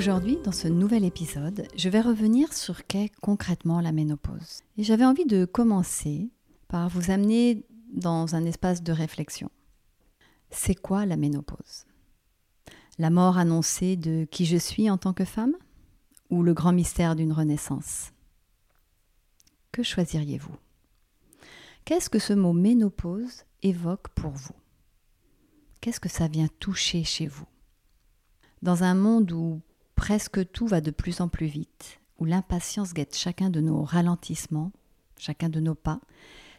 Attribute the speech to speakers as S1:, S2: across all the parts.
S1: Aujourd'hui, dans ce nouvel épisode, je vais revenir sur qu'est concrètement la ménopause. Et j'avais envie de commencer par vous amener dans un espace de réflexion. C'est quoi la ménopause? La mort annoncée de qui je suis en tant que femme? Ou le grand mystère d'une renaissance? Que choisiriez-vous? Qu'est-ce que ce mot ménopause évoque pour vous? Qu'est-ce que ça vient toucher chez vous? Dans un monde où presque tout va de plus en plus vite, où l'impatience guette chacun de nos ralentissements, chacun de nos pas,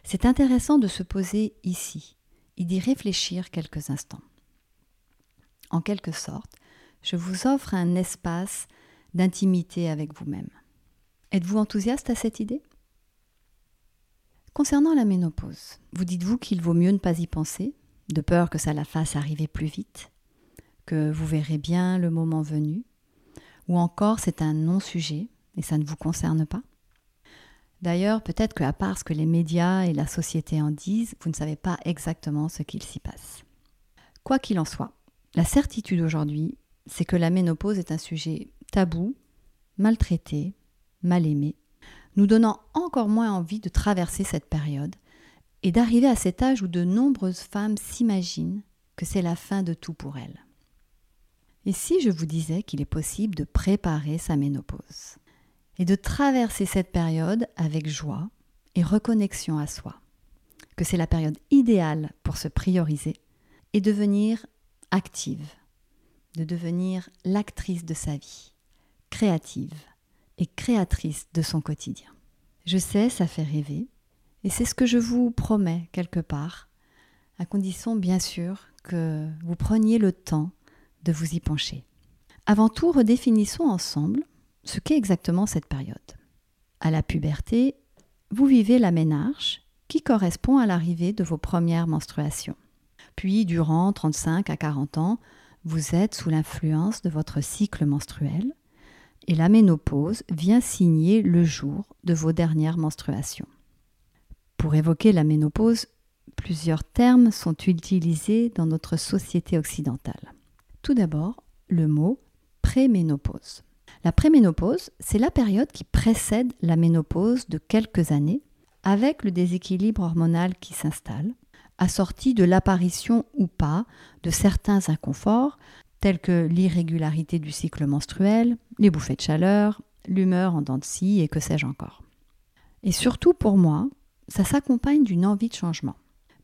S1: c'est intéressant de se poser ici et d'y réfléchir quelques instants. En quelque sorte, je vous offre un espace d'intimité avec vous-même. Êtes-vous enthousiaste à cette idée? Concernant la ménopause, vous dites-vous qu'il vaut mieux ne pas y penser, de peur que ça la fasse arriver plus vite, que vous verrez bien le moment venu, ou encore c'est un non-sujet et ça ne vous concerne pas D'ailleurs, peut-être qu'à part ce que les médias et la société en disent, vous ne savez pas exactement ce qu'il s'y passe. Quoi qu'il en soit, la certitude aujourd'hui, c'est que la ménopause est un sujet tabou, maltraité, mal aimé, nous donnant encore moins envie de traverser cette période et d'arriver à cet âge où de nombreuses femmes s'imaginent que c'est la fin de tout pour elles. Et si je vous disais qu'il est possible de préparer sa ménopause et de traverser cette période avec joie et reconnexion à soi, que c'est la période idéale pour se prioriser et devenir active, de devenir l'actrice de sa vie, créative et créatrice de son quotidien. Je sais, ça fait rêver, et c'est ce que je vous promets quelque part, à condition bien sûr que vous preniez le temps de vous y pencher. Avant tout, redéfinissons ensemble ce qu'est exactement cette période. À la puberté, vous vivez la ménarche qui correspond à l'arrivée de vos premières menstruations. Puis, durant 35 à 40 ans, vous êtes sous l'influence de votre cycle menstruel et la ménopause vient signer le jour de vos dernières menstruations. Pour évoquer la ménopause, plusieurs termes sont utilisés dans notre société occidentale. Tout d'abord, le mot préménopause. La préménopause, c'est la période qui précède la ménopause de quelques années, avec le déséquilibre hormonal qui s'installe, assorti de l'apparition ou pas de certains inconforts, tels que l'irrégularité du cycle menstruel, les bouffées de chaleur, l'humeur en dents de scie et que sais-je encore. Et surtout pour moi, ça s'accompagne d'une envie de changement,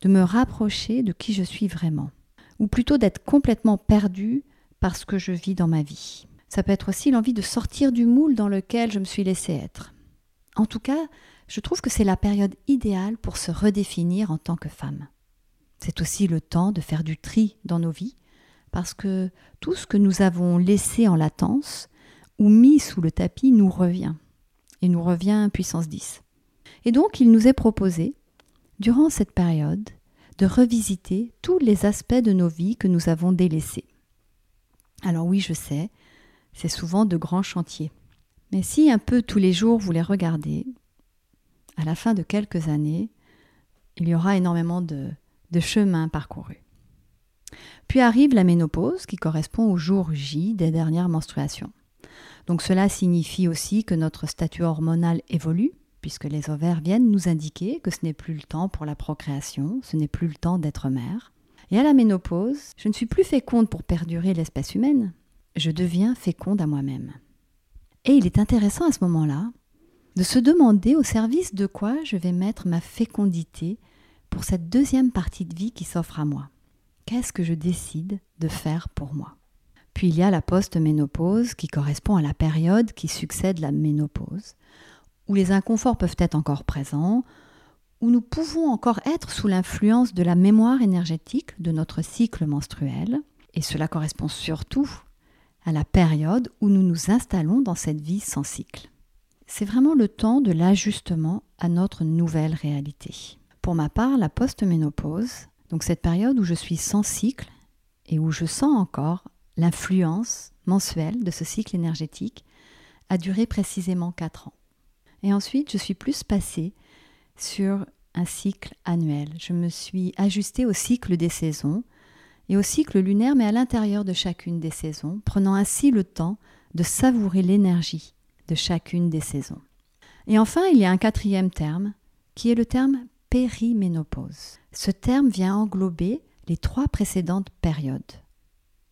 S1: de me rapprocher de qui je suis vraiment, ou plutôt d'être complètement perdu par ce que je vis dans ma vie. Ça peut être aussi l'envie de sortir du moule dans lequel je me suis laissé être. En tout cas, je trouve que c'est la période idéale pour se redéfinir en tant que femme. C'est aussi le temps de faire du tri dans nos vies, parce que tout ce que nous avons laissé en latence ou mis sous le tapis nous revient, et nous revient puissance 10. Et donc il nous est proposé, durant cette période, de revisiter tous les aspects de nos vies que nous avons délaissés. Alors oui, je sais, c'est souvent de grands chantiers. Mais si un peu tous les jours vous les regardez, à la fin de quelques années, il y aura énormément de, de chemin parcouru. Puis arrive la ménopause qui correspond au jour J des dernières menstruations. Donc cela signifie aussi que notre statut hormonal évolue puisque les ovaires viennent nous indiquer que ce n'est plus le temps pour la procréation, ce n'est plus le temps d'être mère. Et à la ménopause, je ne suis plus féconde pour perdurer l'espèce humaine, je deviens féconde à moi-même. Et il est intéressant à ce moment-là de se demander au service de quoi je vais mettre ma fécondité pour cette deuxième partie de vie qui s'offre à moi. Qu'est-ce que je décide de faire pour moi? Puis il y a la post-ménopause qui correspond à la période qui succède la ménopause, où les inconforts peuvent être encore présents, où nous pouvons encore être sous l'influence de la mémoire énergétique de notre cycle menstruel, et cela correspond surtout à la période où nous nous installons dans cette vie sans cycle. C'est vraiment le temps de l'ajustement à notre nouvelle réalité. Pour ma part, la post-ménopause, donc cette période où je suis sans cycle et où je sens encore l'influence mensuelle de ce cycle énergétique, a duré précisément 4 ans. Et ensuite, je suis plus passée sur un cycle annuel. Je me suis ajustée au cycle des saisons et au cycle lunaire, mais à l'intérieur de chacune des saisons, prenant ainsi le temps de savourer l'énergie de chacune des saisons. Et enfin, il y a un quatrième terme, qui est le terme périménopause. Ce terme vient englober les trois précédentes périodes.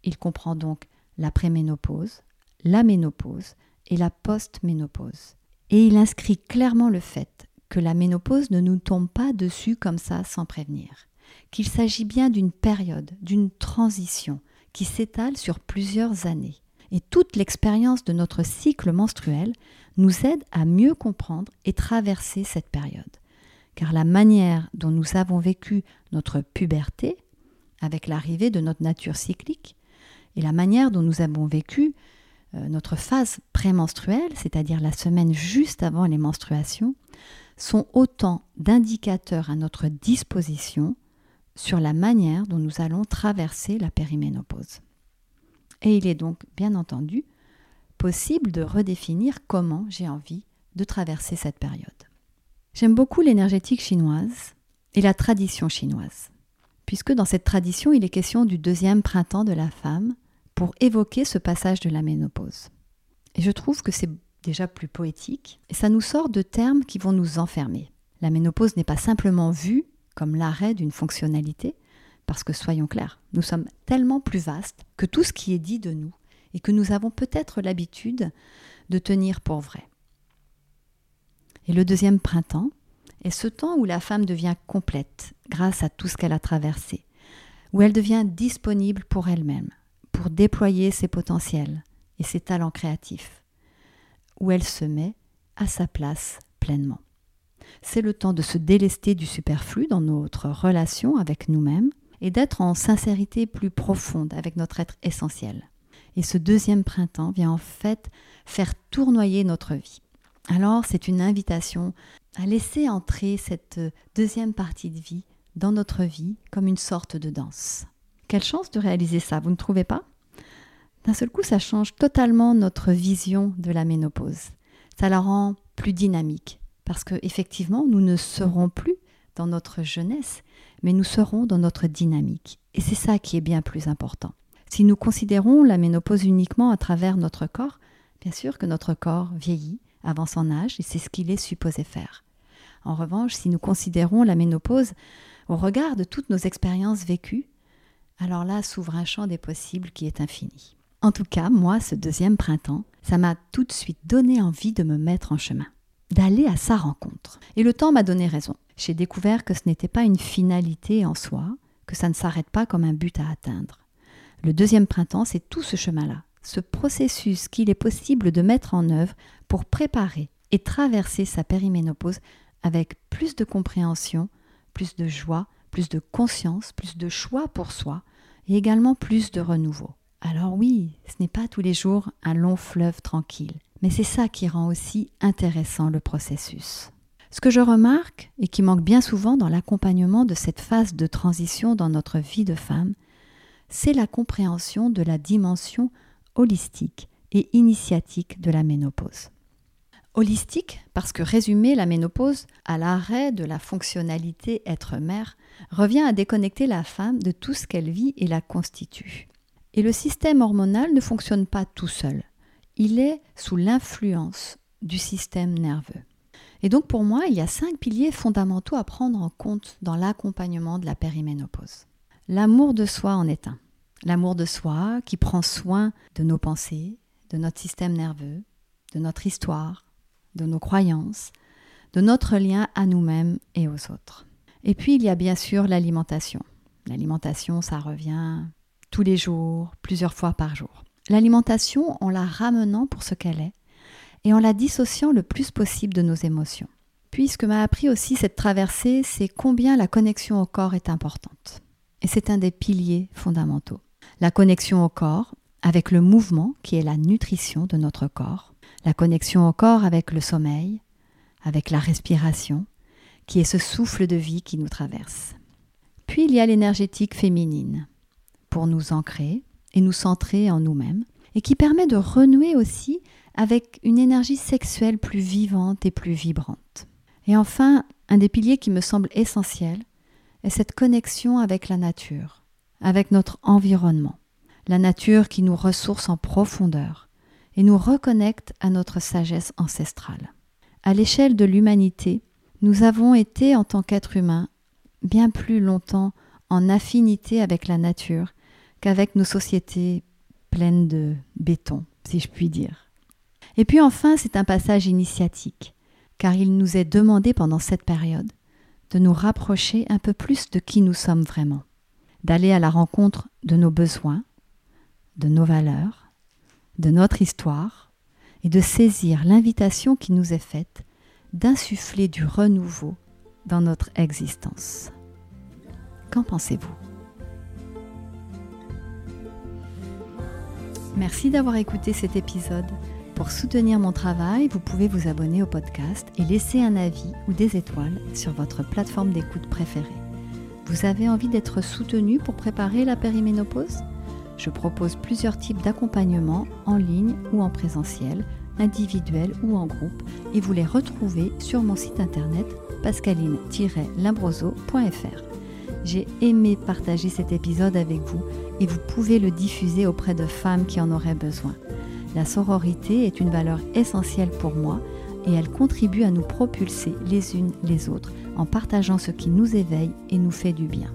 S1: Il comprend donc la préménopause, la ménopause et la postménopause. Et il inscrit clairement le fait que la ménopause ne nous tombe pas dessus comme ça sans prévenir, qu'il s'agit bien d'une période, d'une transition qui s'étale sur plusieurs années. Et toute l'expérience de notre cycle menstruel nous aide à mieux comprendre et traverser cette période. Car la manière dont nous avons vécu notre puberté, avec l'arrivée de notre nature cyclique, et la manière dont nous avons vécu notre phase prémenstruelle, c'est-à-dire la semaine juste avant les menstruations, sont autant d'indicateurs à notre disposition sur la manière dont nous allons traverser la périménopause. Et il est donc, bien entendu, possible de redéfinir comment j'ai envie de traverser cette période. J'aime beaucoup l'énergétique chinoise et la tradition chinoise, puisque dans cette tradition, il est question du deuxième printemps de la femme, pour évoquer ce passage de la ménopause. Et je trouve que c'est déjà plus poétique, et ça nous sort de termes qui vont nous enfermer. La ménopause n'est pas simplement vue comme l'arrêt d'une fonctionnalité, parce que soyons clairs, nous sommes tellement plus vastes que tout ce qui est dit de nous, et que nous avons peut-être l'habitude de tenir pour vrai. Et le deuxième printemps est ce temps où la femme devient complète grâce à tout ce qu'elle a traversé, où elle devient disponible pour elle-même, déployer ses potentiels et ses talents créatifs, où elle se met à sa place pleinement. C'est le temps de se délester du superflu dans notre relation avec nous-mêmes et d'être en sincérité plus profonde avec notre être essentiel. Et ce deuxième printemps vient en fait faire tournoyer notre vie. Alors c'est une invitation à laisser entrer cette deuxième partie de vie dans notre vie comme une sorte de danse. Quelle chance de réaliser ça, vous ne trouvez pas? D'un seul coup, ça change totalement notre vision de la ménopause. Ça la rend plus dynamique, parce que effectivement, nous ne serons plus dans notre jeunesse, mais nous serons dans notre dynamique. Et c'est ça qui est bien plus important. Si nous considérons la ménopause uniquement à travers notre corps, bien sûr que notre corps vieillit, avant son âge, et c'est ce qu'il est supposé faire. En revanche, si nous considérons la ménopause au regard de toutes nos expériences vécues, alors là s'ouvre un champ des possibles qui est infini. En tout cas, moi, ce deuxième printemps, ça m'a tout de suite donné envie de me mettre en chemin, d'aller à sa rencontre. Et le temps m'a donné raison. J'ai découvert que ce n'était pas une finalité en soi, que ça ne s'arrête pas comme un but à atteindre. Le deuxième printemps, c'est tout ce chemin-là, ce processus qu'il est possible de mettre en œuvre pour préparer et traverser sa périménopause avec plus de compréhension, plus de joie, plus de conscience, plus de choix pour soi et également plus de renouveau. Alors oui, ce n'est pas tous les jours un long fleuve tranquille, mais c'est ça qui rend aussi intéressant le processus. Ce que je remarque et qui manque bien souvent dans l'accompagnement de cette phase de transition dans notre vie de femme, c'est la compréhension de la dimension holistique et initiatique de la ménopause. Holistique parce que résumer la ménopause à l'arrêt de la fonctionnalité être mère revient à déconnecter la femme de tout ce qu'elle vit et la constitue. Et le système hormonal ne fonctionne pas tout seul. Il est sous l'influence du système nerveux. Et donc pour moi, il y a cinq piliers fondamentaux à prendre en compte dans l'accompagnement de la périménopause. L'amour de soi en est un. L'amour de soi qui prend soin de nos pensées, de notre système nerveux, de notre histoire, de nos croyances, de notre lien à nous-mêmes et aux autres. Et puis il y a bien sûr l'alimentation. L'alimentation, ça revient tous les jours, plusieurs fois par jour. L'alimentation en la ramenant pour ce qu'elle est et en la dissociant le plus possible de nos émotions. Puis ce que m'a appris aussi cette traversée, c'est combien la connexion au corps est importante. Et c'est un des piliers fondamentaux. La connexion au corps, avec le mouvement qui est la nutrition de notre corps, la connexion au corps avec le sommeil, avec la respiration, qui est ce souffle de vie qui nous traverse. Puis il y a l'énergétique féminine, pour nous ancrer et nous centrer en nous-mêmes, et qui permet de renouer aussi avec une énergie sexuelle plus vivante et plus vibrante. Et enfin, un des piliers qui me semble essentiel est cette connexion avec la nature, avec notre environnement. La nature qui nous ressource en profondeur et nous reconnecte à notre sagesse ancestrale. À l'échelle de l'humanité, nous avons été en tant qu'êtres humains bien plus longtemps en affinité avec la nature qu'avec nos sociétés pleines de béton, si je puis dire. Et puis enfin, c'est un passage initiatique, car il nous est demandé pendant cette période de nous rapprocher un peu plus de qui nous sommes vraiment, d'aller à la rencontre de nos besoins, de nos valeurs, de notre histoire, et de saisir l'invitation qui nous est faite d'insuffler du renouveau dans notre existence. Qu'en pensez-vous? Merci d'avoir écouté cet épisode. Pour soutenir mon travail, vous pouvez vous abonner au podcast et laisser un avis ou des étoiles sur votre plateforme d'écoute préférée. Vous avez envie d'être soutenu pour préparer la périménopause? Je propose plusieurs types d'accompagnement en ligne ou en présentiel, individuel ou en groupe, et vous les retrouvez sur mon site internet pascaline-limbroso.fr. J'ai aimé partager cet épisode avec vous et vous pouvez le diffuser auprès de femmes qui en auraient besoin. La sororité est une valeur essentielle pour moi et elle contribue à nous propulser les unes les autres en partageant ce qui nous éveille et nous fait du bien.